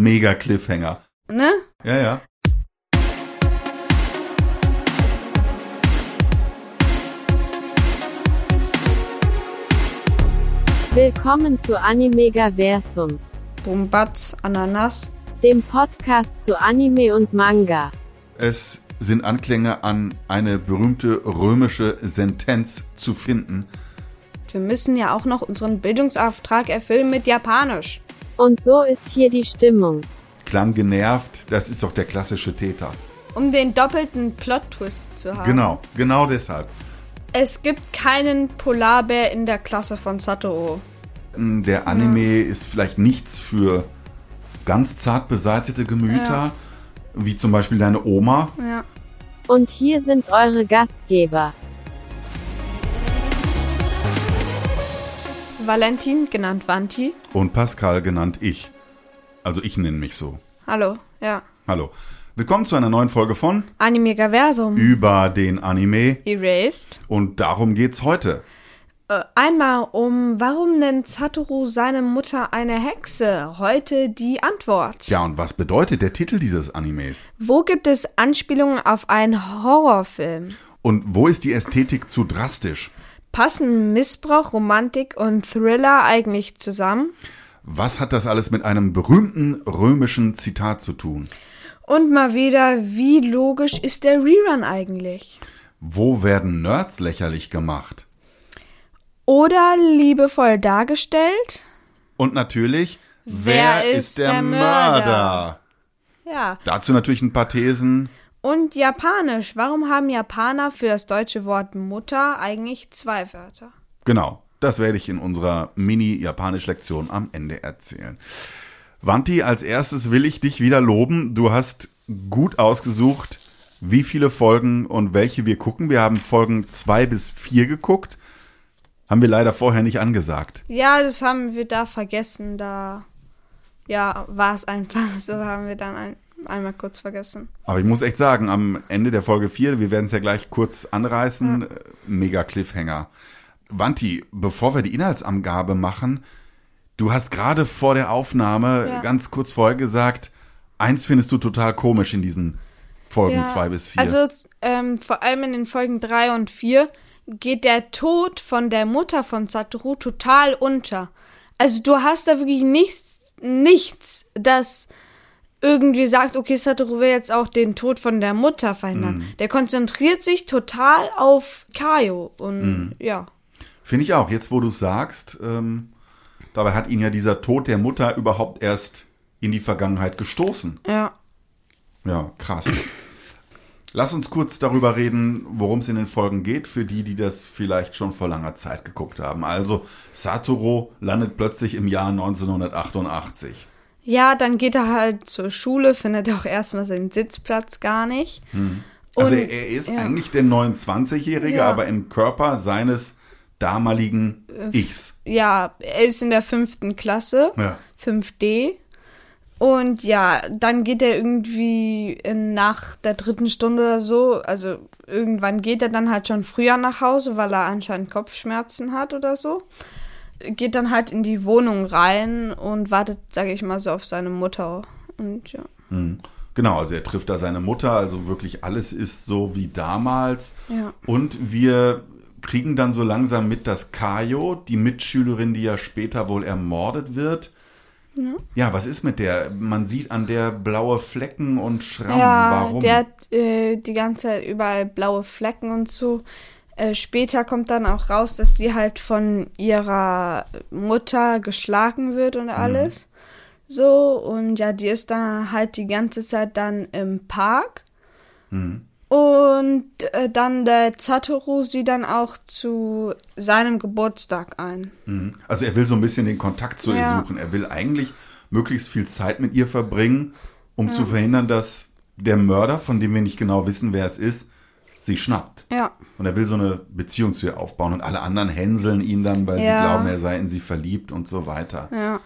Mega Cliffhanger. Ne? Ja, ja. Willkommen zu Animegaversum, Bumbatz, Ananas. dem Podcast zu Anime und Manga. Es sind Anklänge an eine berühmte römische Sentenz zu finden. Wir müssen ja auch noch unseren Bildungsauftrag erfüllen mit Japanisch. Und so ist hier die Stimmung. Klang genervt, das ist doch der klassische Täter. Um den doppelten Plot-Twist zu haben. Genau, genau deshalb. Es gibt keinen Polarbär in der Klasse von Satoru. Der Anime ist vielleicht nichts für ganz zart beseitete Gemüter, Ja. wie zum Beispiel deine Oma. Ja. Und hier sind eure Gastgeber. Valentin, genannt Vanti. Und Pascal genannt ich. Also ich nenne mich so. Hallo, ja. Hallo. Willkommen zu einer neuen Folge von Animegaversum. Über den Anime. Erased. Und darum geht's heute. Äh, einmal um, warum nennt Satoru seine Mutter eine Hexe? Heute die Antwort. Ja, und was bedeutet der Titel dieses Animes? Wo gibt es Anspielungen auf einen Horrorfilm? Und wo ist die Ästhetik zu drastisch? Passen Missbrauch, Romantik und Thriller eigentlich zusammen? Was hat das alles mit einem berühmten römischen Zitat zu tun? Und mal wieder, wie logisch ist der Rerun eigentlich? Wo werden Nerds lächerlich gemacht? Oder liebevoll dargestellt? Und natürlich, Wer ist der Mörder? Ja. Dazu natürlich ein paar Thesen. Und Japanisch. Warum haben Japaner für das deutsche Wort Mutter eigentlich zwei Wörter? Genau, das werde ich in unserer Mini-Japanisch-Lektion am Ende erzählen. Wanti, als erstes will ich dich wieder loben. Du hast gut ausgesucht, wie viele Folgen und welche wir gucken. Wir haben Folgen zwei bis vier geguckt. Haben wir leider vorher nicht angesagt. Ja, das haben wir da vergessen. Da, ja, war es einfach so, haben wir dann ein, einmal kurz vergessen. Aber ich muss echt sagen, am Ende der Folge 4, wir werden es ja gleich kurz anreißen, äh, mega Cliffhanger. Wanti, bevor wir die Inhaltsangabe machen, du hast gerade vor der Aufnahme Ja. ganz kurz vorher gesagt, eins findest du total komisch in diesen Folgen Ja, 2 bis 4. Also ähm, vor allem in den Folgen 3 und 4 geht der Tod von der Mutter von Satoru total unter. Also du hast da wirklich nichts, nichts, das irgendwie sagt, okay, Satoru will jetzt auch den Tod von der Mutter verhindern. Mhm. Der konzentriert sich total auf Kaio und Mhm. ja. Finde ich auch, jetzt wo du sagst, ähm, dabei hat ihn ja dieser Tod der Mutter überhaupt erst in die Vergangenheit gestoßen. Ja. Ja, krass. Lass uns kurz darüber reden, worum es in den Folgen geht, für die, die das vielleicht schon vor langer Zeit geguckt haben. Also, Satoru landet plötzlich im Jahr 1988. Ja, dann geht er halt zur Schule, findet auch erstmal seinen Sitzplatz gar nicht. Also, Und- er, ist ja. eigentlich der 29-Jährige, Ja. aber im Körper seines damaligen Ichs. Ja, er ist in der fünften Klasse. Ja. 5D. Und ja, dann geht er irgendwie nach der dritten Stunde oder so, also irgendwann geht er dann halt schon früher nach Hause, weil er anscheinend Kopfschmerzen hat oder so. Geht dann halt in die Wohnung rein und wartet, sage ich mal, so auf seine Mutter. Und ja. Hm. Genau, also er trifft da seine Mutter, also wirklich alles ist so wie damals. Ja. Und wir kriegen dann so langsam mit, dass Kayo, die Mitschülerin, die ja später wohl ermordet wird, ja, was ist mit der? Man sieht an der blaue Flecken und Schrammen. Ja, Warum? der hat äh, die ganze Zeit überall blaue Flecken und so. Äh, später kommt dann auch raus, dass sie halt von ihrer Mutter geschlagen wird und alles. So, und ja, die ist dann halt die ganze Zeit dann im Park. Und äh, dann der Satoru sie dann auch zu seinem Geburtstag ein. Mhm. Also er will so ein bisschen den Kontakt zu ihr Ja. suchen. Er will eigentlich möglichst viel Zeit mit ihr verbringen, um zu verhindern, dass der Mörder, von dem wir nicht genau wissen, wer es ist, sie schnappt. Ja. Und er will so eine Beziehung zu ihr aufbauen und alle anderen hänseln ihn dann, weil sie Ja. glauben, er sei in sie verliebt und so weiter. Ja.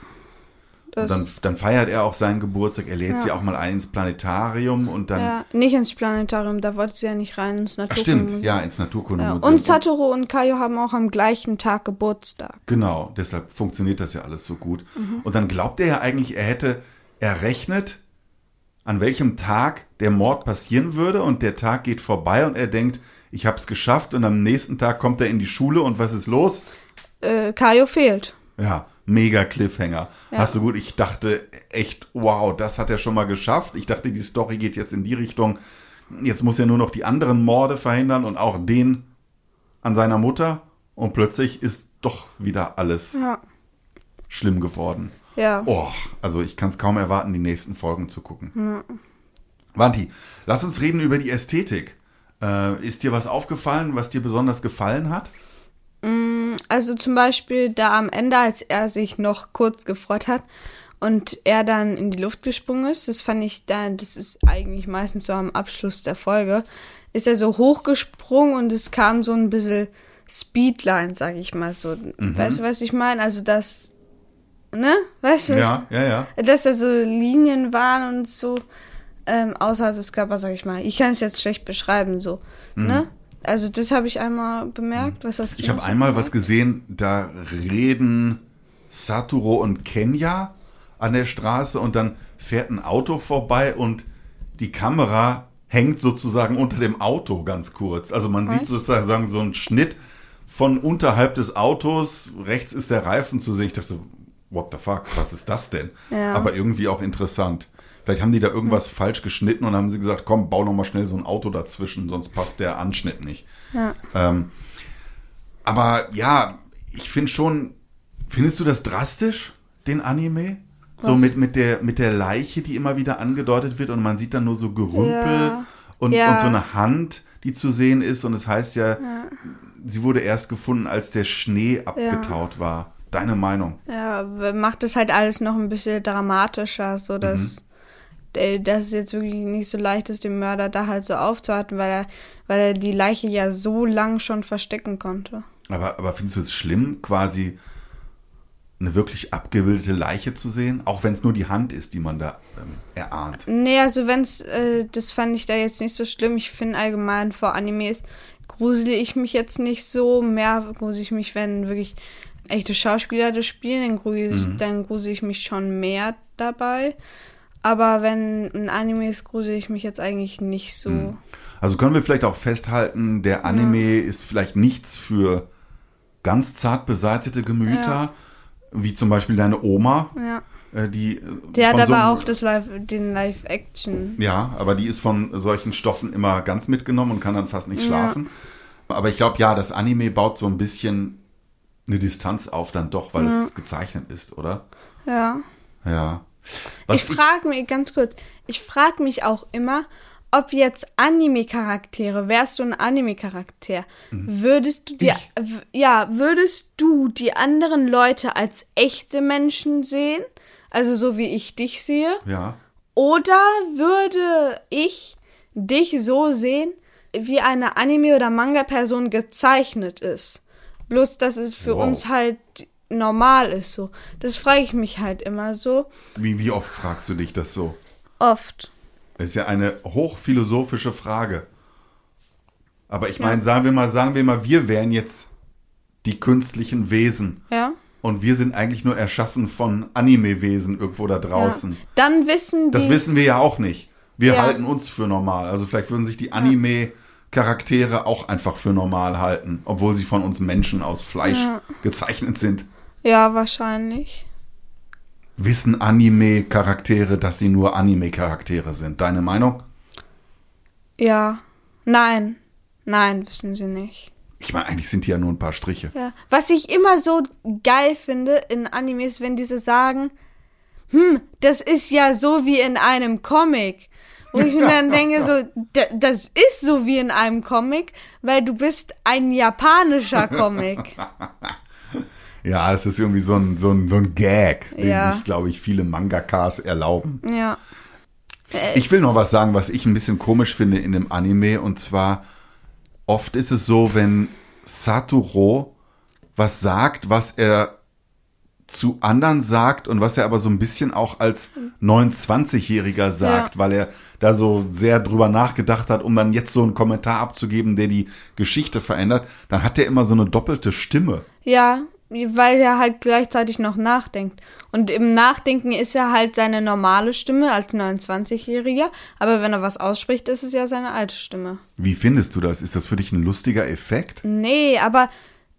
Dann, dann feiert er auch seinen Geburtstag, er lädt Ja. sie auch mal ein ins Planetarium und dann. ja, nicht ins Planetarium, da wollte sie ja nicht rein, ins Ach, Naturkundemuseum. stimmt, ja, ins Ja, Naturkundemuseum. und Satoru und Kaio haben auch am gleichen Tag Geburtstag. Genau, deshalb funktioniert das ja alles so gut. Mhm. Und dann glaubt er ja eigentlich, er hätte er rechnet, an welchem Tag der Mord passieren würde und der Tag geht vorbei und er denkt, ich habe es geschafft und am nächsten Tag kommt er in die Schule und was ist los? Äh, Kaio fehlt. Ja, mega Cliffhanger. Ja. Hast du gut, ich dachte echt, wow, das hat er schon mal geschafft. Ich dachte, die Story geht jetzt in die Richtung. Jetzt muss er nur noch die anderen Morde verhindern und auch den an seiner Mutter. Und plötzlich ist doch wieder alles Ja. schlimm geworden. Ja. Oh, also ich kann es kaum erwarten, die nächsten Folgen zu gucken. Wanti, lass uns reden über die Ästhetik. Äh, ist dir was aufgefallen, was dir besonders gefallen hat? Also zum Beispiel da am Ende, als er sich noch kurz gefreut hat und er dann in die Luft gesprungen ist, das fand ich dann, das ist eigentlich meistens so am Abschluss der Folge, ist er so hochgesprungen und es kam so ein bisschen Speedline, sag ich mal so. Mhm. Weißt du, was ich meine? Also das, ne? Weißt du, Ja, ja, ja. dass da so Linien waren und so ähm, außerhalb des Körpers, sag ich mal. Ich kann es jetzt schlecht beschreiben, so, ne? Also das habe ich einmal bemerkt. Was hast du Mhm. Ich habe einmal bemerkt? was gesehen, da reden Saturo und Kenya an der Straße und dann fährt ein Auto vorbei und die Kamera hängt sozusagen unter dem Auto ganz kurz. Also man sieht Was? sozusagen so einen Schnitt von unterhalb des Autos. Rechts ist der Reifen zu sehen. Ich dachte so, what the fuck, was ist das denn? Ja. Aber irgendwie auch interessant. Vielleicht haben die da irgendwas falsch geschnitten und haben sie gesagt, komm, bau noch mal schnell so ein Auto dazwischen, sonst passt der Anschnitt nicht. Ja. Ähm, aber ja, ich finde schon, findest du das drastisch, den Anime? So Was? mit, mit, der, mit der Leiche, die immer wieder angedeutet wird und man sieht dann nur so Gerümpel Ja. und, Ja. und so eine Hand, die zu sehen ist und es heißt ja, sie wurde erst gefunden, als der Schnee abgetaut war. Deine Meinung? Ja, macht es halt alles noch ein bisschen dramatischer, so dass, äh, dass es jetzt wirklich nicht so leicht ist, den Mörder da halt so aufzuhalten, weil er, weil er die Leiche ja so lang schon verstecken konnte. Aber, aber findest du es schlimm, quasi eine wirklich abgebildete Leiche zu sehen? Auch wenn es nur die Hand ist, die man da ähm, erahnt. Nee, also wenn's, äh, das fand ich da jetzt nicht so schlimm. Ich finde allgemein vor Animes grusel ich mich jetzt nicht so. Mehr grusel ich mich, wenn wirklich echte Schauspieler das spielen, dann grusel, ich, dann grusel ich mich schon mehr dabei. Aber wenn ein Anime ist, grusel ich mich jetzt eigentlich nicht so. Also können wir vielleicht auch festhalten, der Anime ist vielleicht nichts für ganz zart beseitete Gemüter, Ja. wie zum Beispiel deine Oma, Ja. äh, die. äh, Der hat so aber einem- auch das Live, den Live-Action. Ja, aber die ist von solchen Stoffen immer ganz mitgenommen und kann dann fast nicht Ja. schlafen. Aber ich glaube, ja, das Anime baut so ein bisschen eine Distanz auf dann doch, weil es gezeichnet ist, oder? Ja. Ja. Was ich frage mich, ganz kurz, ich frage mich auch immer, ob jetzt Anime-Charaktere, wärst du ein Anime-Charakter, würdest du dir, ja, würdest du die anderen Leute als echte Menschen sehen? Also so wie ich dich sehe? ja. Oder würde ich dich so sehen, wie eine Anime- oder Manga-Person gezeichnet ist? Bloß, dass es für Wow. uns halt normal ist so. Das frage ich mich halt immer so. Wie, wie oft fragst du dich das so? Oft. Das ist ja eine hochphilosophische Frage. Aber ich meine, sagen wir mal, sagen wir mal, wir wären jetzt die künstlichen Wesen. Ja. Und wir sind eigentlich nur erschaffen von Anime-Wesen irgendwo da draußen. Ja. Dann wissen die. Das wissen wir ja auch nicht. Wir Ja. halten uns für normal. Also vielleicht würden sich die Anime-Charaktere auch einfach für normal halten, obwohl sie von uns Menschen aus Fleisch Ja. gezeichnet sind. Ja, wahrscheinlich. Wissen Anime-Charaktere, dass sie nur Anime-Charaktere sind? Deine Meinung? Ja. Nein. Nein, wissen sie nicht. Ich meine, eigentlich sind die ja nur ein paar Striche. Ja. Was ich immer so geil finde in Animes, wenn die so sagen, hm, das ist ja so wie in einem Comic. Wo ich mir dann denke, so, "Da- das ist so wie in einem Comic, weil du bist ein japanischer Comic. Ja, das ist irgendwie so ein, so ein, so ein Gag, den Ja. sich, glaube ich, viele Mangakas erlauben. Ja. Ich will noch was sagen, was ich ein bisschen komisch finde in dem Anime. Und zwar, oft ist es so, wenn Satoru was sagt, was er zu anderen sagt und was er aber so ein bisschen auch als 29-Jähriger sagt, Ja. weil er da so sehr drüber nachgedacht hat, um dann jetzt so einen Kommentar abzugeben, der die Geschichte verändert, dann hat er immer so eine doppelte Stimme. Ja, weil er halt gleichzeitig noch nachdenkt. Und im Nachdenken ist er halt seine normale Stimme als 29-Jähriger, aber wenn er was ausspricht, ist es ja seine alte Stimme. Wie findest du das? Ist das für dich ein lustiger Effekt? Nee, aber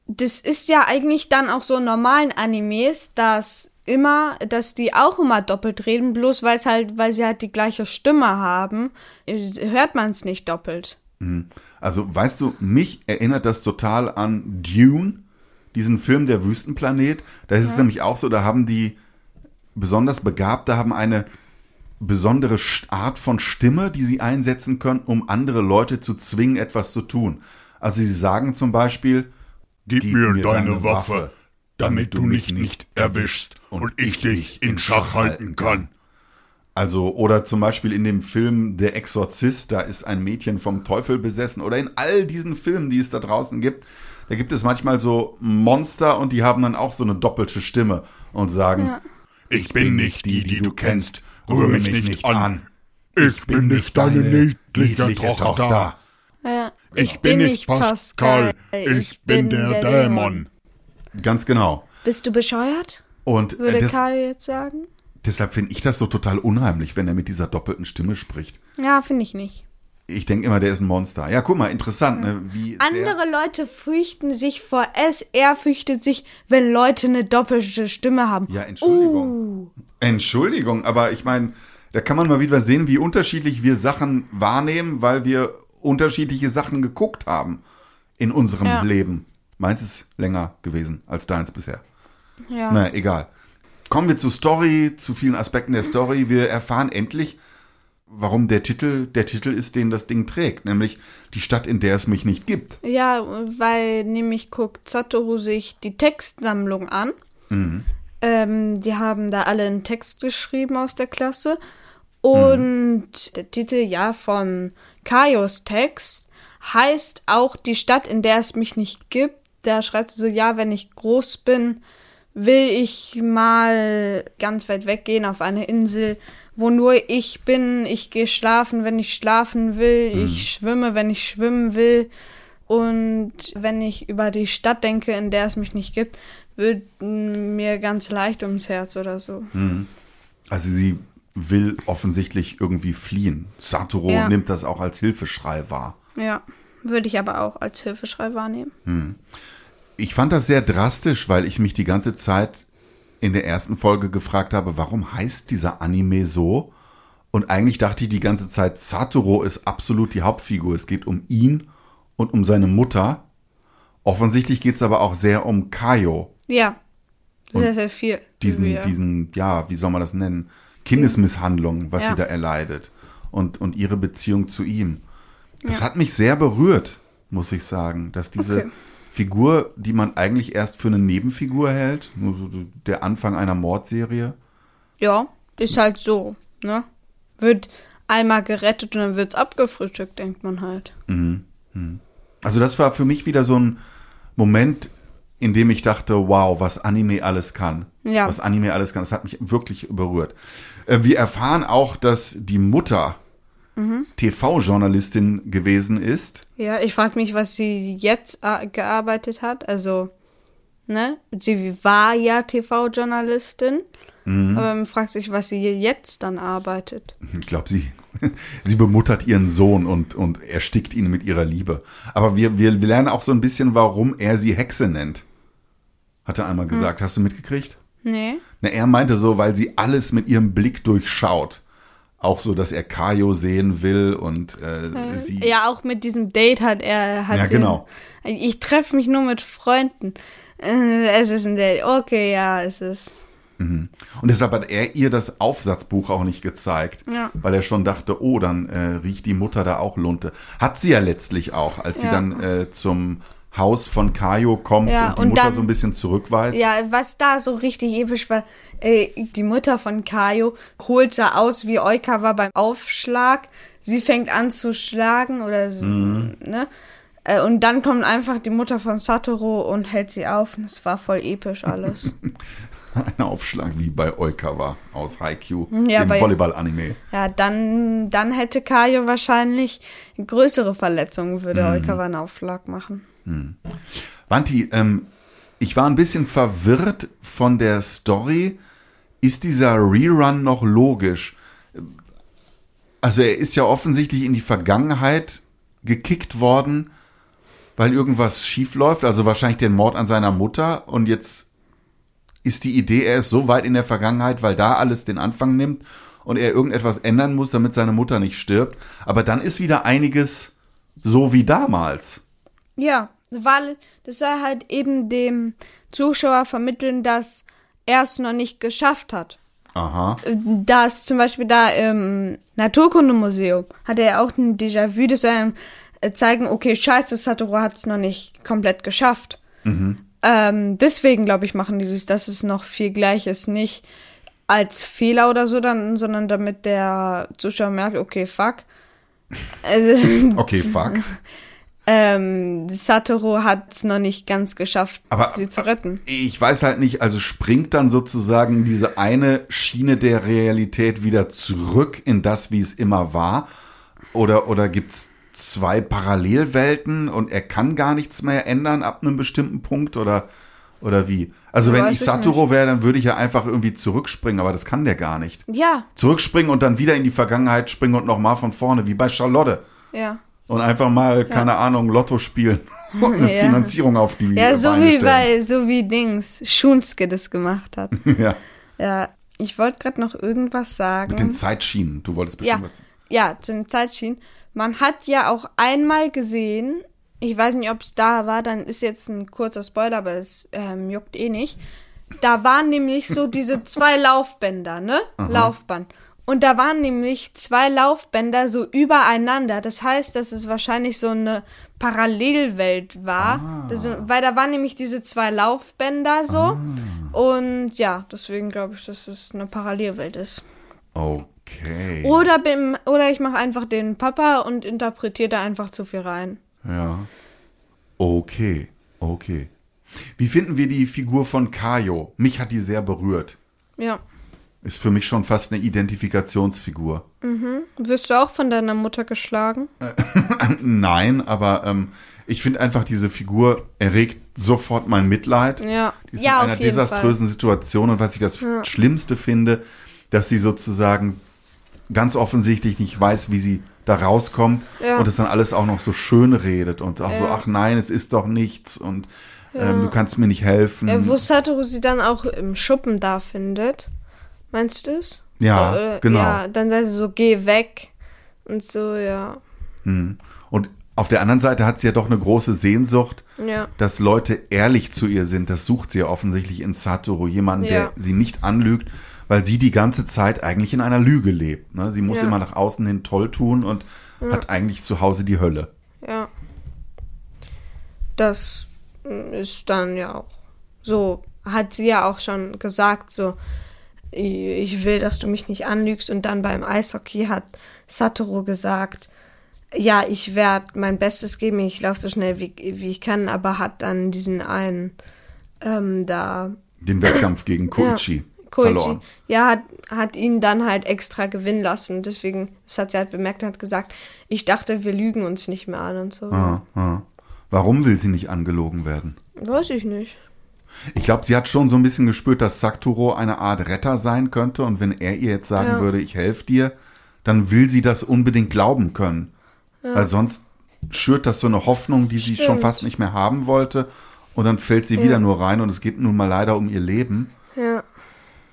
das ist ja eigentlich dann auch so in normalen Animes, dass immer, dass die auch immer doppelt reden, bloß weil es halt, weil sie halt die gleiche Stimme haben, hört man es nicht doppelt. Also, weißt du, mich erinnert das total an Dune, diesen Film Der Wüstenplanet. Da ist es nämlich auch so, da haben die besonders Begabte haben eine besondere Art von Stimme, die sie einsetzen können, um andere Leute zu zwingen, etwas zu tun. Also sie sagen zum Beispiel, Gib, mir, deine Waffe, damit du mich nicht erwischst und ich dich in Schach halten kann. Also, oder zum Beispiel in dem Film Der Exorzist, da ist ein Mädchen vom Teufel besessen. Oder in all diesen Filmen, die es da draußen gibt, da gibt es manchmal so Monster und die haben dann auch so eine doppelte Stimme und sagen, Ja. Ich bin nicht die, die du kennst. Rühr mich nicht an. Ich bin nicht deine niedliche Tochter. Ja. Ich bin nicht Pascal. Ich bin der Dämon. Ganz genau. Bist du bescheuert? Und äh, Würde des, Karl jetzt sagen? deshalb finde ich das so total unheimlich, wenn er mit dieser doppelten Stimme spricht. Ja, finde ich nicht. Ich denke immer, der ist ein Monster. Ja, guck mal, interessant, ne? Wie Andere Leute fürchten sich vor es, er fürchtet sich, wenn Leute eine doppelte Stimme haben. Ja, Entschuldigung. Entschuldigung, aber ich meine, da kann man mal wieder sehen, wie unterschiedlich wir Sachen wahrnehmen, weil wir unterschiedliche Sachen geguckt haben in unserem Ja. Leben. Meins ist länger gewesen als deins bisher. Ja. Na, egal. Kommen wir zur Story, zu vielen Aspekten der Story. Wir erfahren endlich, warum der Titel der Titel ist, den das Ding trägt, nämlich die Stadt, in der es mich nicht gibt. Ja, weil nämlich guckt Satoru sich die Textsammlung an. Ähm, die haben da alle einen Text geschrieben aus der Klasse. Und der Titel, ja, von Kaios Text heißt auch die Stadt, in der es mich nicht gibt. Da schreibt sie so, ja, wenn ich groß bin, will ich mal ganz weit weggehen auf eine Insel, wo nur ich bin. Ich gehe schlafen, wenn ich schlafen will. Ich schwimme, wenn ich schwimmen will. Und wenn ich über die Stadt denke, in der es mich nicht gibt, wird mir ganz leicht ums Herz oder so. Also sie will offensichtlich irgendwie fliehen. Satoru Ja. nimmt das auch als Hilfeschrei wahr. Ja, würde ich aber auch als Hilfeschrei wahrnehmen. Ich fand das sehr drastisch, weil ich mich die ganze Zeit in der ersten Folge gefragt habe, warum heißt dieser Anime so? Und eigentlich dachte ich die ganze Zeit, Satoru ist absolut die Hauptfigur. Es geht um ihn und um seine Mutter. Offensichtlich geht es aber auch sehr um Kaio. Ja, sehr, sehr viel. Diesen, Ja. diesen, ja, wie soll man das nennen? Kindesmisshandlung, was Ja. sie da erleidet. Und, und ihre Beziehung zu ihm. Das Ja. hat mich sehr berührt, muss ich sagen, dass diese Okay. Figur, die man eigentlich erst für eine Nebenfigur hält, nur so der Anfang einer Mordserie. Ja, ist halt so, ne? Wird einmal gerettet und dann wird's abgefrühstückt, denkt man halt. Also das war für mich wieder so ein Moment, in dem ich dachte, wow, was Anime alles kann. Ja. Was Anime alles kann. Das hat mich wirklich berührt. Äh, Wir erfahren auch, dass die Mutter Mhm. TV-Journalistin gewesen ist. Ja, ich frage mich, was sie jetzt gearbeitet hat. Also, ne? Sie war ja TV-Journalistin. Aber man fragt sich, was sie jetzt dann arbeitet. Ich glaube, sie, sie bemuttert ihren Sohn und, und erstickt ihn mit ihrer Liebe. Aber wir, wir, wir lernen auch so ein bisschen, warum er sie Hexe nennt. Hat er einmal gesagt. Hast du mitgekriegt? Nee? Na, er meinte so, weil sie alles mit ihrem Blick durchschaut. Auch so, dass er Kaio sehen will und äh, sie. Ja, auch mit diesem Date hat er. Hat Ja, sie- genau. Ich treffe mich nur mit Freunden. Äh, es ist ein Date. Okay, ja, es ist. Und deshalb hat er ihr das Aufsatzbuch auch nicht gezeigt, Ja. weil er schon dachte, oh, dann äh, riecht die Mutter da auch Lunte. Hat sie ja letztlich auch, als sie Ja. dann äh, zum Haus von Kaio kommt Ja, und die und Mutter dann- so ein bisschen zurückweist. Ja, was da so richtig episch war, äh, die Mutter von Kaio holt so aus wie Oikawa beim Aufschlag. Sie fängt an zu schlagen oder s- ne? Äh, Und dann kommt einfach die Mutter von Satoru und hält sie auf. Und es war voll episch alles. Ein Aufschlag wie bei Oikawa aus Haikyuu, Ja, dem Volleyball-Anime. ja, dann, dann hätte Kaio wahrscheinlich größere Verletzungen, würde Oikawa einen Aufschlag machen. Wanti, ähm, Ich war ein bisschen verwirrt von der Story. Ist dieser Rerun noch logisch? Also er ist ja offensichtlich in die Vergangenheit gekickt worden, weil irgendwas schief läuft, also wahrscheinlich den Mord an seiner Mutter und jetzt ist die Idee, er ist so weit in der Vergangenheit, weil da alles den Anfang nimmt und er irgendetwas ändern muss, damit seine Mutter nicht stirbt. Aber dann ist wieder einiges so wie damals. Ja, weil das soll halt eben dem Zuschauer vermitteln, dass er es noch nicht geschafft hat. Aha. Das zum Beispiel da im Naturkundemuseum hat er ja auch ein Déjà-vu, das soll einem äh, zeigen, okay, scheiße, Satoru hat es noch nicht komplett geschafft. Ähm, deswegen, glaube ich, machen die das, dass es noch viel gleich ist. Nicht als Fehler oder so, dann, sondern damit der Zuschauer merkt, okay, fuck. Also, Okay, fuck. ähm, Satoru hat es noch nicht ganz geschafft, Aber sie zu retten. ich weiß halt nicht, also springt dann sozusagen diese eine Schiene der Realität wieder zurück in das, wie es immer war? Oder, oder gibt's zwei Parallelwelten und er kann gar nichts mehr ändern ab einem bestimmten Punkt oder, oder wie? Also wenn ich Satoru wäre, dann würde ich ja einfach irgendwie zurückspringen, aber das kann der gar nicht. Ja, Zurückspringen und dann wieder in die Vergangenheit springen und nochmal von vorne, wie bei Charlotte. ja. Und einfach mal, keine Ahnung, Lotto spielen und eine Ja. Finanzierung auf die Ja, so Beine wie stellen. bei, so wie Dings, Schunske das gemacht hat. ja. ja, ich wollte gerade noch irgendwas sagen. Mit den Zeitschienen. Du wolltest ja, bestimmt was. ja, zu den Zeitschienen. Man hat ja auch einmal gesehen, ich weiß nicht, ob es da war, dann ist jetzt ein kurzer Spoiler, aber es ähm, juckt eh nicht. Da waren nämlich so diese zwei Laufbänder, ne? Laufband. Und da waren nämlich zwei Laufbänder so übereinander. Das heißt, dass es wahrscheinlich so eine Parallelwelt war. Das, weil da waren nämlich diese zwei Laufbänder so. Und ja, deswegen glaube ich, dass es eine Parallelwelt ist. Okay. Oder, bin, oder ich mache einfach den Papa und interpretiere da einfach zu viel rein. Ja. Okay. Okay. Wie finden wir die Figur von Kayo? Mich hat die sehr berührt. Ja. Ist für mich schon fast eine Identifikationsfigur. Wirst du auch von deiner Mutter geschlagen? Nein, aber ähm, ich finde einfach, diese Figur erregt sofort mein Mitleid. Ja. Die ist Ja, in einer desaströsen Situation und was ich das Schlimmste finde, dass sie sozusagen ganz offensichtlich nicht weiß, wie sie da rauskommt Ja. und es dann alles auch noch so schön redet und auch so, Ja. ach nein, es ist doch nichts und ähm, du kannst mir nicht helfen. Äh, wo Satoru sie dann auch im Schuppen da findet. Meinst du das? Ja, Äh, genau. Ja, dann sagt sie so, geh weg. Und so, ja. Und auf der anderen Seite hat sie ja doch eine große Sehnsucht, Ja. dass Leute ehrlich zu ihr sind. Das sucht sie ja offensichtlich in Satoru, jemanden, Ja. der sie nicht anlügt, weil sie die ganze Zeit eigentlich in einer Lüge lebt. Ne? Sie muss Ja. immer nach außen hin toll tun und hat eigentlich zu Hause die Hölle. Ja. Das mm, ist dann ja auch so, hat sie ja auch schon gesagt, so, ich will, dass du mich nicht anlügst. Und dann beim Eishockey hat Satoru gesagt, ja, ich werde mein Bestes geben, ich laufe so schnell wie, wie ich kann, aber hat dann diesen einen ähm, da Den Wettkampf gegen Koichi Koichi, verloren. ja, hat, hat ihn dann halt extra gewinnen lassen. Deswegen, das hat sie halt bemerkt und hat gesagt, ich dachte, wir lügen uns nicht mehr an und so. Ah, ah. Warum will sie nicht angelogen werden? Weiß ich nicht. Ich glaube, sie hat schon so ein bisschen gespürt, dass Sakuro eine Art Retter sein könnte und wenn er ihr jetzt sagen Ja. würde, ich helfe dir, dann will sie das unbedingt glauben können. Weil sonst schürt das so eine Hoffnung, die sie schon Stimmt. fast nicht mehr haben wollte und dann fällt sie wieder nur rein und es geht nun mal leider um ihr Leben. Ja.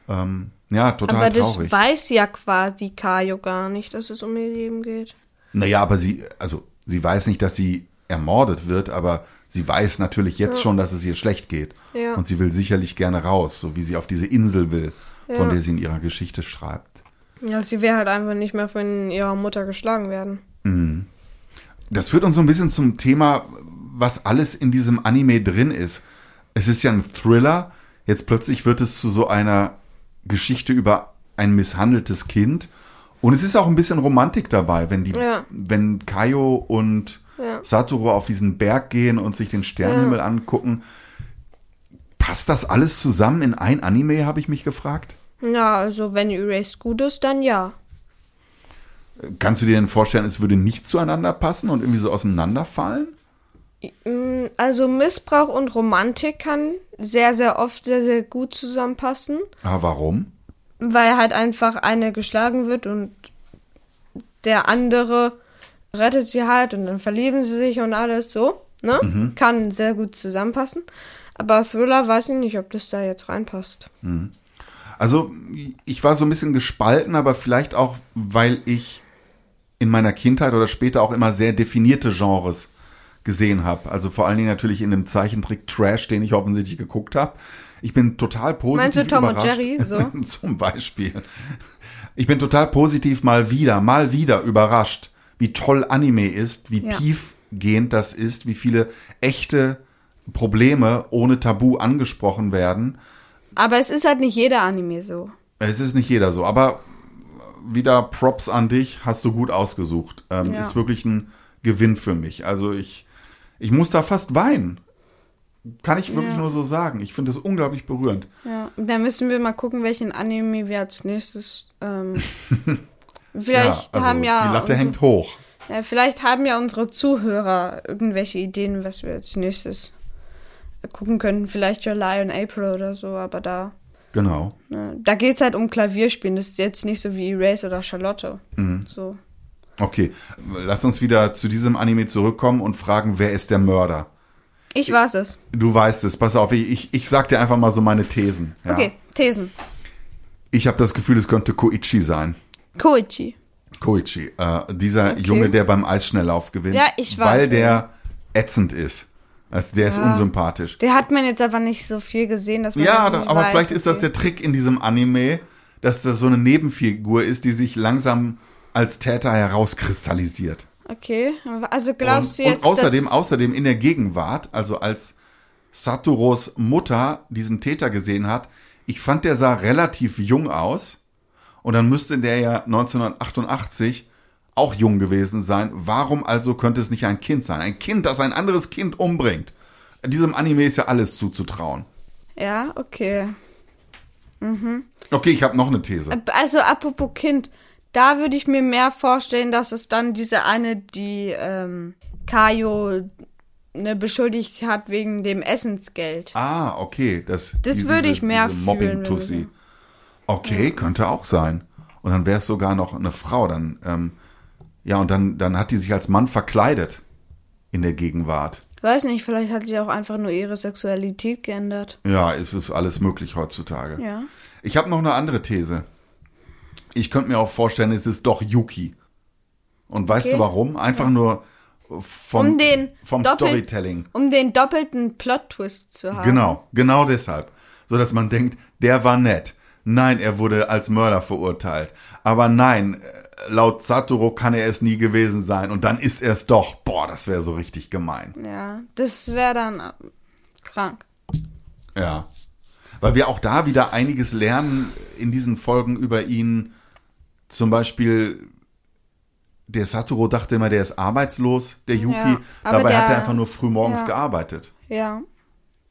Ähm, ja, total Aber das traurig. weiß ja quasi Kaio gar nicht, dass es um ihr Leben geht. Naja, aber sie, also sie weiß nicht, dass sie ermordet wird, aber sie weiß natürlich jetzt schon, dass es ihr schlecht geht. Ja. Und sie will sicherlich gerne raus, so wie sie auf diese Insel will, von Ja. der sie in ihrer Geschichte schreibt. Ja, sie will halt einfach nicht mehr von ihrer Mutter geschlagen werden. Das führt uns so ein bisschen zum Thema, was alles in diesem Anime drin ist. Es ist ja ein Thriller, jetzt plötzlich wird es zu so einer Geschichte über ein misshandeltes Kind. Und es ist auch ein bisschen Romantik dabei, wenn die, Ja. wenn Kaio und Ja. Satoru auf diesen Berg gehen und sich den Sternenhimmel angucken. Passt das alles zusammen in ein Anime, habe ich mich gefragt. Ja, also wenn Erased gut ist, dann ja. Kannst du dir denn vorstellen, es würde nicht zueinander passen und irgendwie so auseinanderfallen? Mm, Also Missbrauch und Romantik kann sehr, sehr oft sehr, sehr gut zusammenpassen, Aber Ah, warum? weil halt einfach eine geschlagen wird und der andere rettet sie halt und dann verlieben sie sich und alles so. Ne? Kann sehr gut zusammenpassen. Aber Thriller weiß ich nicht, ob das da jetzt reinpasst. Also, ich war so ein bisschen gespalten, aber vielleicht auch, weil ich in meiner Kindheit oder später auch immer sehr definierte Genres gesehen habe. Also vor allen Dingen natürlich in dem Zeichentrick Trash, den ich offensichtlich geguckt habe. Ich bin total positiv Meinst du Tom und überrascht. Jerry, so? Zum Beispiel. Ich bin total positiv mal wieder, mal wieder überrascht, wie toll Anime ist, wie Ja. tiefgehend das ist, wie viele echte Probleme ohne Tabu angesprochen werden. Aber es ist halt nicht jeder Anime so. Es ist nicht jeder so, aber wieder Props an dich, hast du gut ausgesucht. Ähm, Ja. Ist wirklich ein Gewinn für mich. Also ich, ich muss da fast weinen. Kann ich wirklich Ja. nur so sagen. Ich finde es unglaublich berührend. Ja, dann müssen wir mal gucken, welchen Anime wir als nächstes. Ähm, vielleicht also haben ja. Die Latte unsere, hängt hoch. ja, vielleicht haben ja unsere Zuhörer irgendwelche Ideen, was wir als nächstes gucken könnten. Vielleicht July und April oder so, aber da. Genau. Ne, da geht's halt um Klavierspielen. Das ist jetzt nicht so wie Erase oder Charlotte. Mhm. So. Okay, lass uns wieder zu diesem Anime zurückkommen und fragen, wer ist der Mörder? Ich weiß es. Du weißt es, pass auf, ich, ich, ich sag dir einfach mal so meine Thesen. Ja. Okay, Thesen. Ich habe das Gefühl, es könnte Koichi sein. Koichi. Koichi, äh, dieser Okay. Junge, der beim Eisschnelllauf gewinnt. Ja, ich weiß, Weil der ätzend ist. Also der ist Ja. unsympathisch. Der hat man jetzt aber nicht so viel gesehen, dass man Ja, jetzt da- nicht aber weiß, vielleicht ist das okay. der Trick in diesem Anime, dass das so eine Nebenfigur ist, die sich langsam als Täter herauskristallisiert. Okay, also glaubst und, du jetzt, und außerdem, außerdem in der Gegenwart, also als Satoros Mutter diesen Täter gesehen hat, ich fand, der sah relativ jung aus. Und dann müsste der ja 1988 auch jung gewesen sein. Warum also könnte es nicht ein Kind sein? Ein Kind, das ein anderes Kind umbringt. Diesem Anime ist ja alles zuzutrauen. Ja, okay. Okay, ich habe noch eine These. Also apropos Kind, da würde ich mir mehr vorstellen, dass es dann diese eine, die ähm, Kayo ne, beschuldigt hat wegen dem Essensgeld. Ah, okay. Das, Das die- würde diese- ich mehr diese fühlen, Mobbing-Tussi. Okay, könnte auch sein. Und dann wäre es sogar noch eine Frau. Dann, ähm, ja, und dann, dann hat die sich als Mann verkleidet in der Gegenwart. Weiß nicht, vielleicht hat sie auch einfach nur ihre Sexualität geändert. Ja, es ist alles möglich heutzutage. Ja. Ich habe noch eine andere These. Ich könnte mir auch vorstellen, es ist doch Yuki. Und weißt Okay. du warum? Einfach nur vom, Um den vom Storytelling. Um den doppelten Plot-Twist zu haben. Genau, genau deshalb. So dass man denkt, der war nett. Nein, er wurde als Mörder verurteilt. Aber nein, äh, laut Satoru kann er es nie gewesen sein. Und dann ist er es doch. Boah, das wäre so richtig gemein. Ja, das wäre dann äh, krank. Ja. Weil wir auch da wieder einiges lernen in diesen Folgen über ihn. Zum Beispiel, der Satoru dachte immer, der ist arbeitslos, der Yuki. Ja, Dabei hat der- er einfach nur früh morgens ja. gearbeitet. Ja.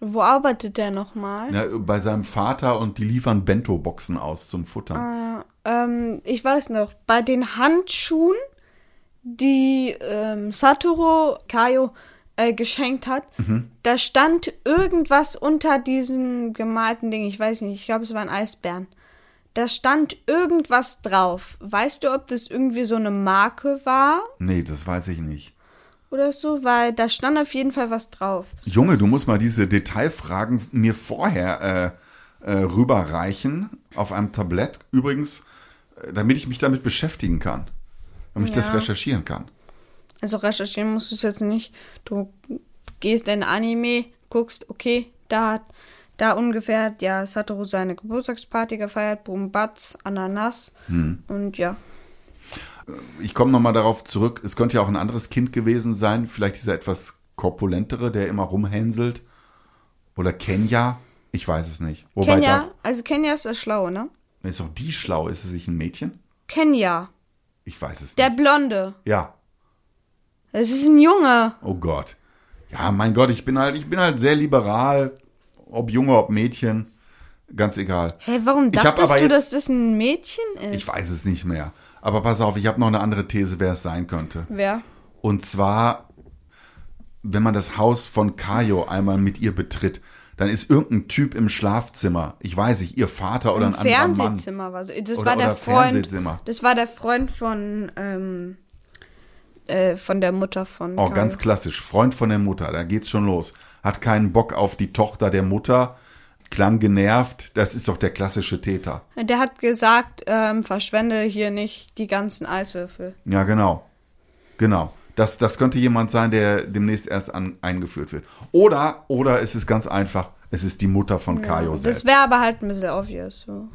Wo arbeitet der nochmal? Ja, bei seinem Vater und die liefern Bento-Boxen aus zum Futtern. Ähm, ich weiß noch, bei den Handschuhen, die ähm, Satoru Kayo äh, geschenkt hat, Mhm. da stand irgendwas unter diesem gemalten Ding. Ich weiß nicht, ich glaube, es war ein Eisbären. Da stand irgendwas drauf. Weißt du, ob das irgendwie so eine Marke war Nee, das weiß ich nicht. Oder so? Weil da stand auf jeden Fall was drauf. Das Junge, du musst mal diese Detailfragen mir vorher äh, äh, rüberreichen auf einem Tablett. Übrigens, äh, damit ich mich damit beschäftigen kann. Damit ich das Ja. recherchieren kann. Also recherchieren musst du es jetzt nicht. Du gehst in Anime, guckst, okay, da hat da ungefähr ja Satoru seine Geburtstagsparty gefeiert, Boom Batz, Ananas und ja. Ich komme nochmal darauf zurück. Es könnte ja auch ein anderes Kind gewesen sein. Vielleicht dieser etwas korpulentere, der immer rumhänselt. Oder Kenya. Ich weiß es nicht. Wobei Kenya, also Kenya ist das Schlaue, ne? ist doch die schlau. Ist es nicht ein Mädchen? Kenya, Ich weiß es der nicht. Blonde. Ja. Es ist ein Junge. Oh Gott. Ja, mein Gott, ich bin halt, ich bin halt sehr liberal. Ob Junge, ob Mädchen. Ganz egal. Hä, warum Ich hab dachtest du, jetzt- dass das ein Mädchen ist? Ich weiß es nicht mehr. Aber pass auf, ich habe noch eine andere These, wer es sein könnte. Wer? Und zwar wenn man das Haus von Kayo einmal mit ihr betritt, dann ist irgendein Typ im Schlafzimmer. Ich weiß nicht, ihr Vater oder Im ein anderer Mann. Fernsehzimmer war so. Das Oder- war der Freund. Das war der Freund von ähm, äh, von der Mutter von. Oh, Kayo. ganz klassisch. Freund von der Mutter, da geht's schon los. Hat keinen Bock auf die Tochter der Mutter, klang genervt. Das ist doch der klassische Täter. Der hat gesagt, ähm, verschwende hier nicht die ganzen Eiswürfel. Ja, genau. Genau. Das, das könnte jemand sein, der demnächst erst an, eingeführt wird. Oder, oder es ist ganz einfach, es ist die Mutter von Kayo das selbst. wäre aber halt ein bisschen obvious. So.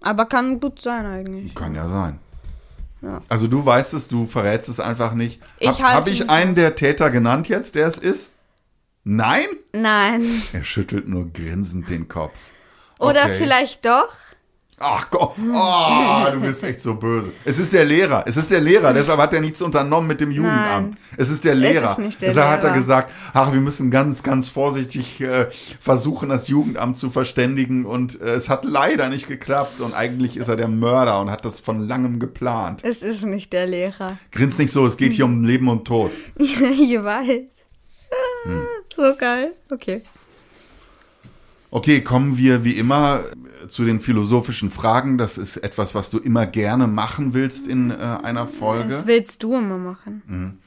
Aber kann gut sein eigentlich. Kann ja sein. Ja. Also du weißt es, du verrätst es einfach nicht. Ich Hab, halte hab ich einen der Täter genannt jetzt, der es ist? Nein? Nein. Er schüttelt nur grinsend den Kopf. Oder Okay. vielleicht doch. Ach Gott, oh, du bist echt so böse. Es ist der Lehrer, es ist der Lehrer, deshalb hat er nichts unternommen mit dem Jugendamt. Es ist der Lehrer. ist nicht der deshalb hat er Lehrer. gesagt, ach, wir müssen ganz, ganz vorsichtig äh, versuchen, das Jugendamt zu verständigen und äh, es hat leider nicht geklappt und eigentlich ist er der Mörder und hat das von langem geplant. Es ist nicht der Lehrer. Grins nicht so, es geht hier um Leben und Tod. ich weiß. Hm. So geil. Okay. Okay, kommen wir wie immer zu den philosophischen Fragen. Das ist etwas, was du immer gerne machen willst in äh, einer Folge. Das willst du immer machen.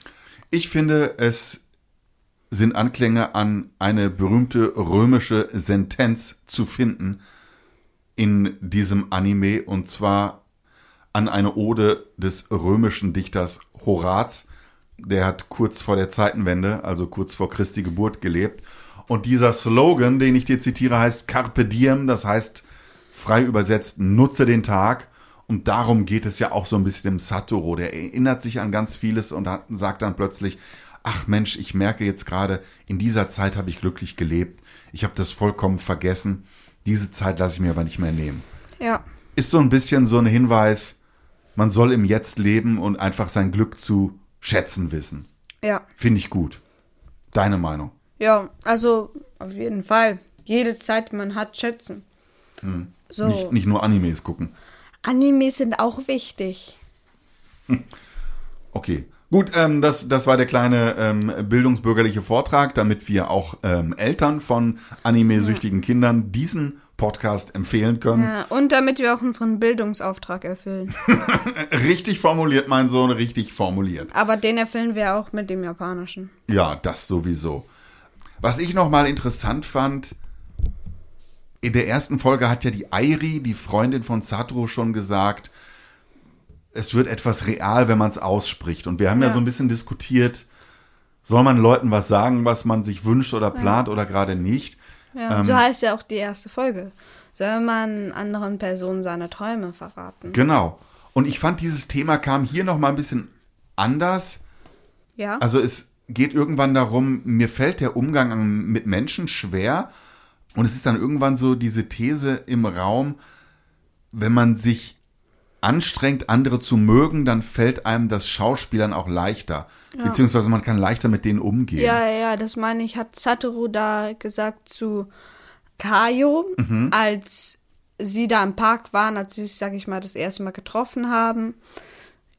Ich finde, es sind Anklänge an eine berühmte römische Sentenz zu finden in diesem Anime und zwar an eine Ode des römischen Dichters Horaz. Der hat kurz vor der Zeitenwende, also kurz vor Christi Geburt gelebt. Und dieser Slogan, den ich dir zitiere, heißt Carpe Diem, das heißt frei übersetzt, nutze den Tag. Und darum geht es ja auch so ein bisschen dem Satoru. Der erinnert sich an ganz vieles und hat, sagt dann plötzlich, ach Mensch, ich merke jetzt gerade, in dieser Zeit habe ich glücklich gelebt. Ich habe das vollkommen vergessen. Diese Zeit lasse ich mir aber nicht mehr nehmen. Ja. Ist so ein bisschen so ein Hinweis, man soll im Jetzt leben und einfach sein Glück zu schätzen wissen. Ja. Finde ich gut. Deine Meinung? Ja, also auf jeden Fall. Jede Zeit, die man hat, schätzen. So. Hm. Nicht, nicht nur Animes gucken. Animes sind auch wichtig. Okay. Gut, ähm, das, das war der kleine ähm, bildungsbürgerliche Vortrag, damit wir auch ähm, Eltern von anime-süchtigen Kindern diesen Podcast empfehlen können. Ja, und damit wir auch unseren Bildungsauftrag erfüllen. Richtig formuliert, mein Sohn, richtig formuliert. Aber den erfüllen wir auch mit dem Japanischen. Ja, das sowieso. Was ich nochmal interessant fand, in der ersten Folge hat ja die Airi, die Freundin von Satoru, schon gesagt, es wird etwas real, wenn man es ausspricht. Und wir haben ja. Ja. so ein bisschen diskutiert, soll man Leuten was sagen, was man sich wünscht oder plant oder gerade nicht. Ja, Ähm. so heißt ja auch die erste Folge. Soll man anderen Personen seine Träume verraten? Genau. Und ich fand, dieses Thema kam hier nochmal ein bisschen anders. Ja. Also es geht irgendwann darum, mir fällt der Umgang an- mit Menschen schwer. Und es ist dann irgendwann so diese These im Raum, wenn man sich anstrengt, andere zu mögen, dann fällt einem das Schauspielern auch leichter. Beziehungsweise man kann leichter mit denen umgehen. Ja, ja, das meine ich, hat Satoru da gesagt zu Kayo, Mhm. als sie da im Park waren, als sie sich, sag ich mal, das erste Mal getroffen haben.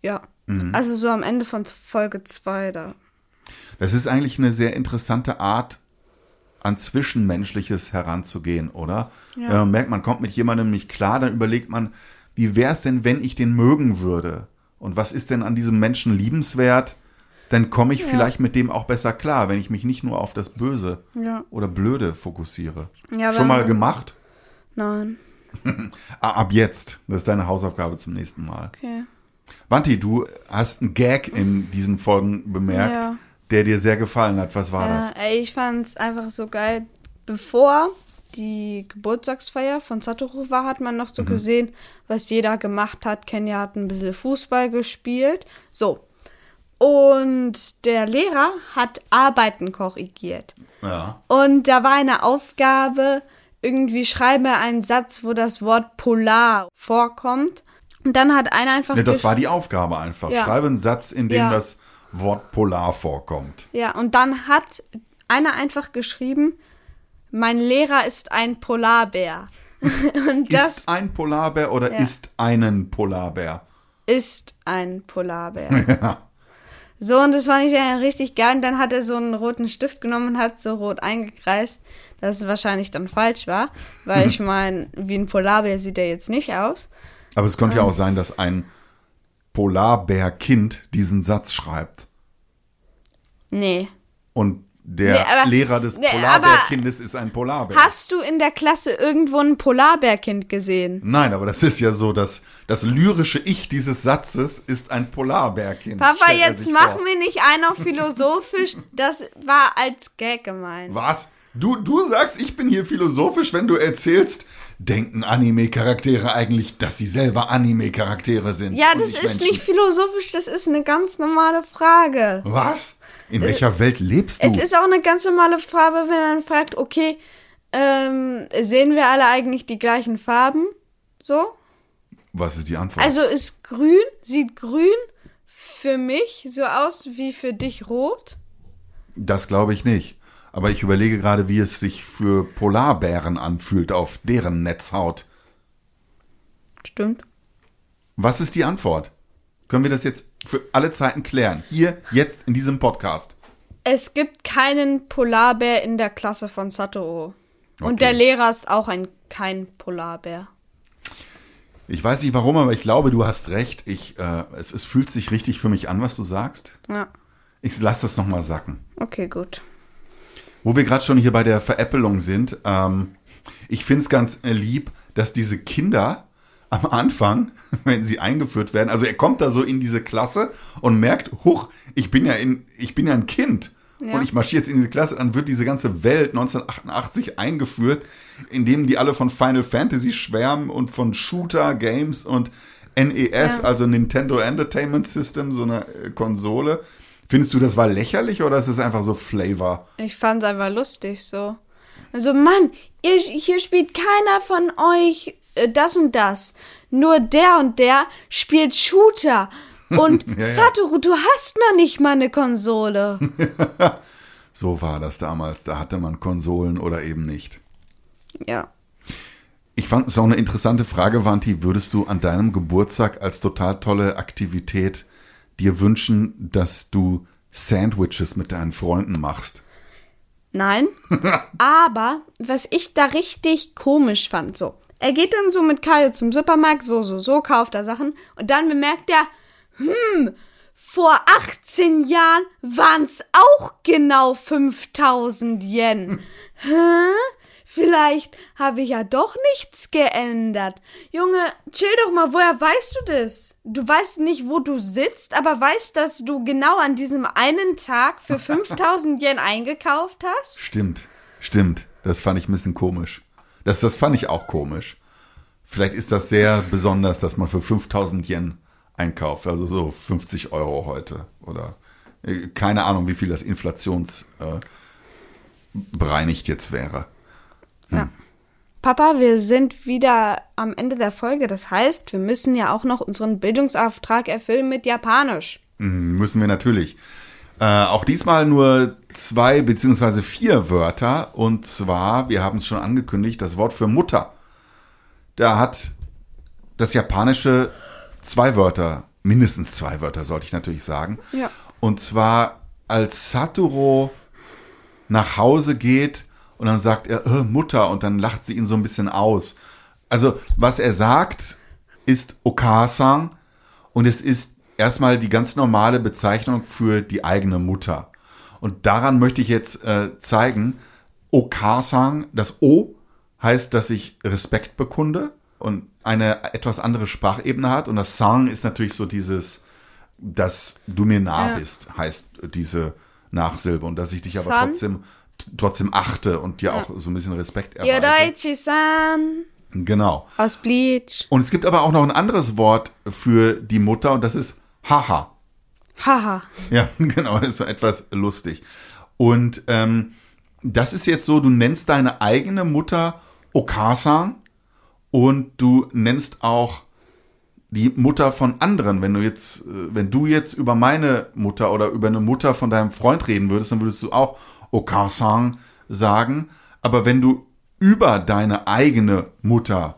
Ja. Mhm. Also so am Ende von Folge 2 da. Das ist eigentlich eine sehr interessante Art, an Zwischenmenschliches heranzugehen, oder? Ja. Wenn man merkt, man kommt mit jemandem nicht klar, dann überlegt man, wie wäre es denn, wenn ich den mögen würde? Und was ist denn an diesem Menschen liebenswert? Dann komme ich vielleicht mit dem auch besser klar, wenn ich mich nicht nur auf das Böse Ja. oder Blöde fokussiere. Ja, Schon mal gemacht? Nein. Ah, ab jetzt. Das ist deine Hausaufgabe zum nächsten Mal. Okay. Wanti, du hast einen Gag in diesen Folgen bemerkt, Ja. der dir sehr gefallen hat. Was war das? Ja, ey, ich fand's einfach so geil. Bevor die Geburtstagsfeier von Satoru war, hat man noch so gesehen, was jeder gemacht hat. Kenya hat ein bisschen Fußball gespielt. So. Und der Lehrer hat Arbeiten korrigiert. Ja. Und da war eine Aufgabe, irgendwie schreibe einen Satz, wo das Wort Polar vorkommt. Und dann hat einer einfach. Ne, das war die Aufgabe einfach. Ja. Schreibe einen Satz, in dem Ja. das Wort Polar vorkommt. Ja, und dann hat einer einfach geschrieben, mein Lehrer ist ein Polarbär. und das ist ein Polarbär oder Ja. ist einen Polarbär? ist ein Polarbär. So, und das fand ich ja richtig geil. Und dann hat er so einen roten Stift genommen und hat so rot eingekreist, dass es wahrscheinlich dann falsch war. Weil ich meine, wie ein Polarbär sieht er jetzt nicht aus. Aber es könnte ja auch sein, dass ein Polarbärkind diesen Satz schreibt. Nee. Und der Nee, aber- Lehrer des nee, Polarbärkindes ist ein Polarbär. Hast du in der Klasse irgendwo ein Polarbärkind gesehen? Nein, aber das ist ja so, dass das lyrische Ich dieses Satzes ist ein Polarbärkind. Papa, jetzt mach vor. mir nicht einen auf philosophisch. Das war als Gag gemeint. Was? Du, du sagst, ich bin hier philosophisch, wenn du erzählst, denken Anime-Charaktere eigentlich, dass sie selber Anime-Charaktere sind? Ja, das ist Menschen? nicht philosophisch, das ist eine ganz normale Frage. Was? In welcher Welt lebst du? Es ist auch eine ganz normale Frage, wenn man fragt, okay, ähm, sehen wir alle eigentlich die gleichen Farben? So? Was ist die Antwort? Also ist grün, sieht grün für mich so aus wie für dich rot? das glaube ich nicht. Aber ich überlege gerade, wie es sich für Polarbären anfühlt auf deren Netzhaut. Stimmt. Was ist die Antwort? Können wir das jetzt für alle Zeiten klären? Hier, jetzt in diesem Podcast. Es gibt keinen Polarbär in der Klasse von Satoru. Und Okay. der Lehrer ist auch ein kein Polarbär. Ich weiß nicht warum, aber ich glaube, du hast recht. Ich, äh, es, es fühlt sich richtig für mich an, was du sagst. Ja. Ich lass das nochmal sacken. Okay, gut. Wo wir gerade schon hier bei der Veräppelung sind, ähm, ich finde es ganz äh, lieb, dass diese Kinder am Anfang, wenn sie eingeführt werden, also er kommt da so in diese Klasse und merkt, huch, ich bin ja in, ich bin ja ein Kind. Ja. Und ich marschiere jetzt in diese Klasse, dann wird diese ganze Welt 1988 eingeführt, in dem die alle von Final Fantasy schwärmen und von Shooter Games und NES, Ja. also Nintendo Entertainment System, so eine äh, Konsole. Findest du, das war lächerlich oder ist es einfach so Flavor? Ich fand's einfach lustig so. Also, Mann, ihr, hier spielt keiner von euch das und das. Nur der und der spielt Shooter. Und ja. Satoru, du hast noch nicht mal eine Konsole. So war das damals. Da hatte man Konsolen oder eben nicht. ja. Ich fand es auch eine interessante Frage, Wanti. Würdest du an deinem Geburtstag als total tolle Aktivität dir wünschen, dass du Sandwiches mit deinen Freunden machst? Nein. Aber was ich da richtig komisch fand, so. Er geht dann so mit Kaio zum Supermarkt, so, so, so, kauft er Sachen. Und dann bemerkt er, hm, vor 18 Jahren waren's auch genau 5000 Yen. Hä? Vielleicht habe ich ja doch nichts geändert. Junge, chill doch mal, woher weißt du das? Du weißt nicht, wo du sitzt, aber weißt, dass du genau an diesem einen Tag für 5000 Yen eingekauft hast? Stimmt, stimmt. Das fand ich ein bisschen komisch. Das, das fand ich auch komisch. Vielleicht ist das sehr besonders, dass man für 5000 Yen einkauft. Also so 50 Euro heute. Oder äh, keine Ahnung, wie viel das inflationsbereinigt äh, jetzt wäre. Papa, wir sind wieder am Ende der Folge. Das heißt, wir müssen ja auch noch unseren Bildungsauftrag erfüllen mit Japanisch. Müssen wir natürlich. Äh, auch diesmal nur zwei beziehungsweise vier Wörter. Und zwar, wir haben es schon angekündigt, das Wort für Mutter. Da hat das Japanische zwei Wörter, mindestens zwei Wörter, sollte ich natürlich sagen. Ja. Und zwar, als Satoru nach Hause geht und dann sagt er, äh, Mutter, und dann lacht sie ihn so ein bisschen aus. Also, was er sagt, ist Okasan und es ist erstmal die ganz normale Bezeichnung für die eigene Mutter. Und daran möchte ich jetzt äh, zeigen, Okasan, das O heißt, dass ich Respekt bekunde und eine etwas andere Sprachebene hat. Und das Sang ist natürlich so dieses, dass du mir nah Ja. bist, heißt diese Nachsilbe. Und dass ich dich aber San? trotzdem, trotzdem achte und dir auch so ein bisschen Respekt erweise. Yoraichi-san Genau. aus Bleach. Und es gibt aber auch noch ein anderes Wort für die Mutter und das ist Haha. Haha. Ja, genau, ist so etwas lustig. Und ähm, das ist jetzt so, du nennst deine eigene Mutter Okasan und du nennst auch die Mutter von anderen. Wenn du jetzt, äh, wenn du jetzt über meine Mutter oder über eine Mutter von deinem Freund reden würdest, dann würdest du auch Okasan sagen. Aber wenn du über deine eigene Mutter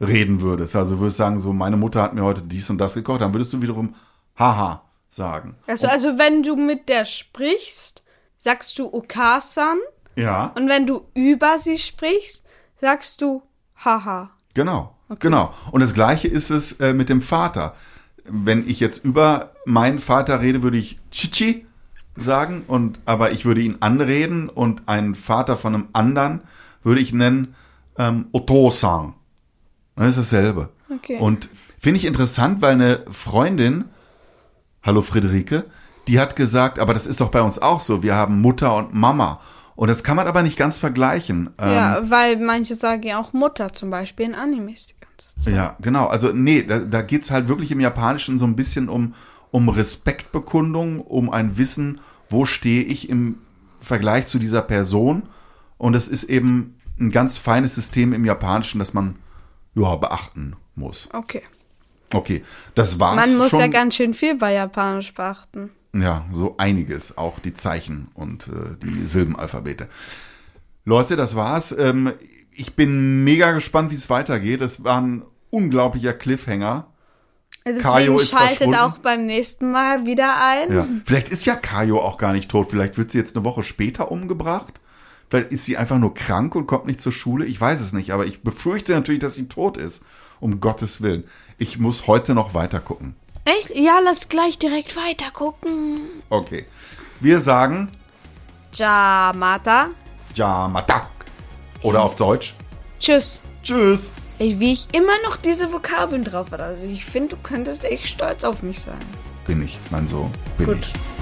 reden würdest, also würdest sagen, so meine Mutter hat mir heute dies und das gekocht, dann würdest du wiederum Haha sagen. Also, also wenn du mit der sprichst, sagst du Okasan. Ja, Und wenn du über sie sprichst, sagst du Haha. genau, genau. Und das Gleiche ist es äh, mit dem Vater. Wenn ich jetzt über meinen Vater rede, würde ich Chichi sagen, und aber ich würde ihn anreden und einen Vater von einem anderen würde ich nennen ähm, Otosan. Das ist dasselbe. Okay. Und finde ich interessant, weil eine Freundin, hallo Friederike, die hat gesagt, aber das ist doch bei uns auch so, wir haben Mutter und Mama. Und das kann man aber nicht ganz vergleichen. Ähm, Ja, weil manche sagen ja auch Mutter zum Beispiel in Animes die ganze Zeit. Ja, genau. Also nee, da, da geht's halt wirklich im Japanischen so ein bisschen um, um Respektbekundung, um ein Wissen, wo stehe ich im Vergleich zu dieser Person. Und es ist eben ein ganz feines System im Japanischen, das man ja, beachten muss. Okay. Okay, das war's Man muss schon. ja ganz schön viel bei Japanisch beachten. Ja, so einiges, auch die Zeichen und äh, die Silbenalphabete. Leute, das war's. Ähm, ich bin mega gespannt, wie es weitergeht. Es war ein unglaublicher Cliffhanger. Deswegen Kaio ist schaltet auch beim nächsten Mal wieder ein. Ja. Vielleicht ist ja Kayo auch gar nicht tot. Vielleicht wird sie jetzt eine Woche später umgebracht. Vielleicht ist sie einfach nur krank und kommt nicht zur Schule. Ich weiß es nicht, aber ich befürchte natürlich, dass sie tot ist. Um Gottes Willen. Ich muss heute noch weiter gucken. Echt? Ja, lass gleich direkt weiter gucken. Okay. Wir sagen Jamata. Jamata. Oder auf Deutsch. Tschüss. Tschüss. Ey, wie ich immer noch diese Vokabeln drauf habe. Also ich finde, du könntest echt stolz auf mich sein. Bin ich, mein Sohn. Bin Gut. ich.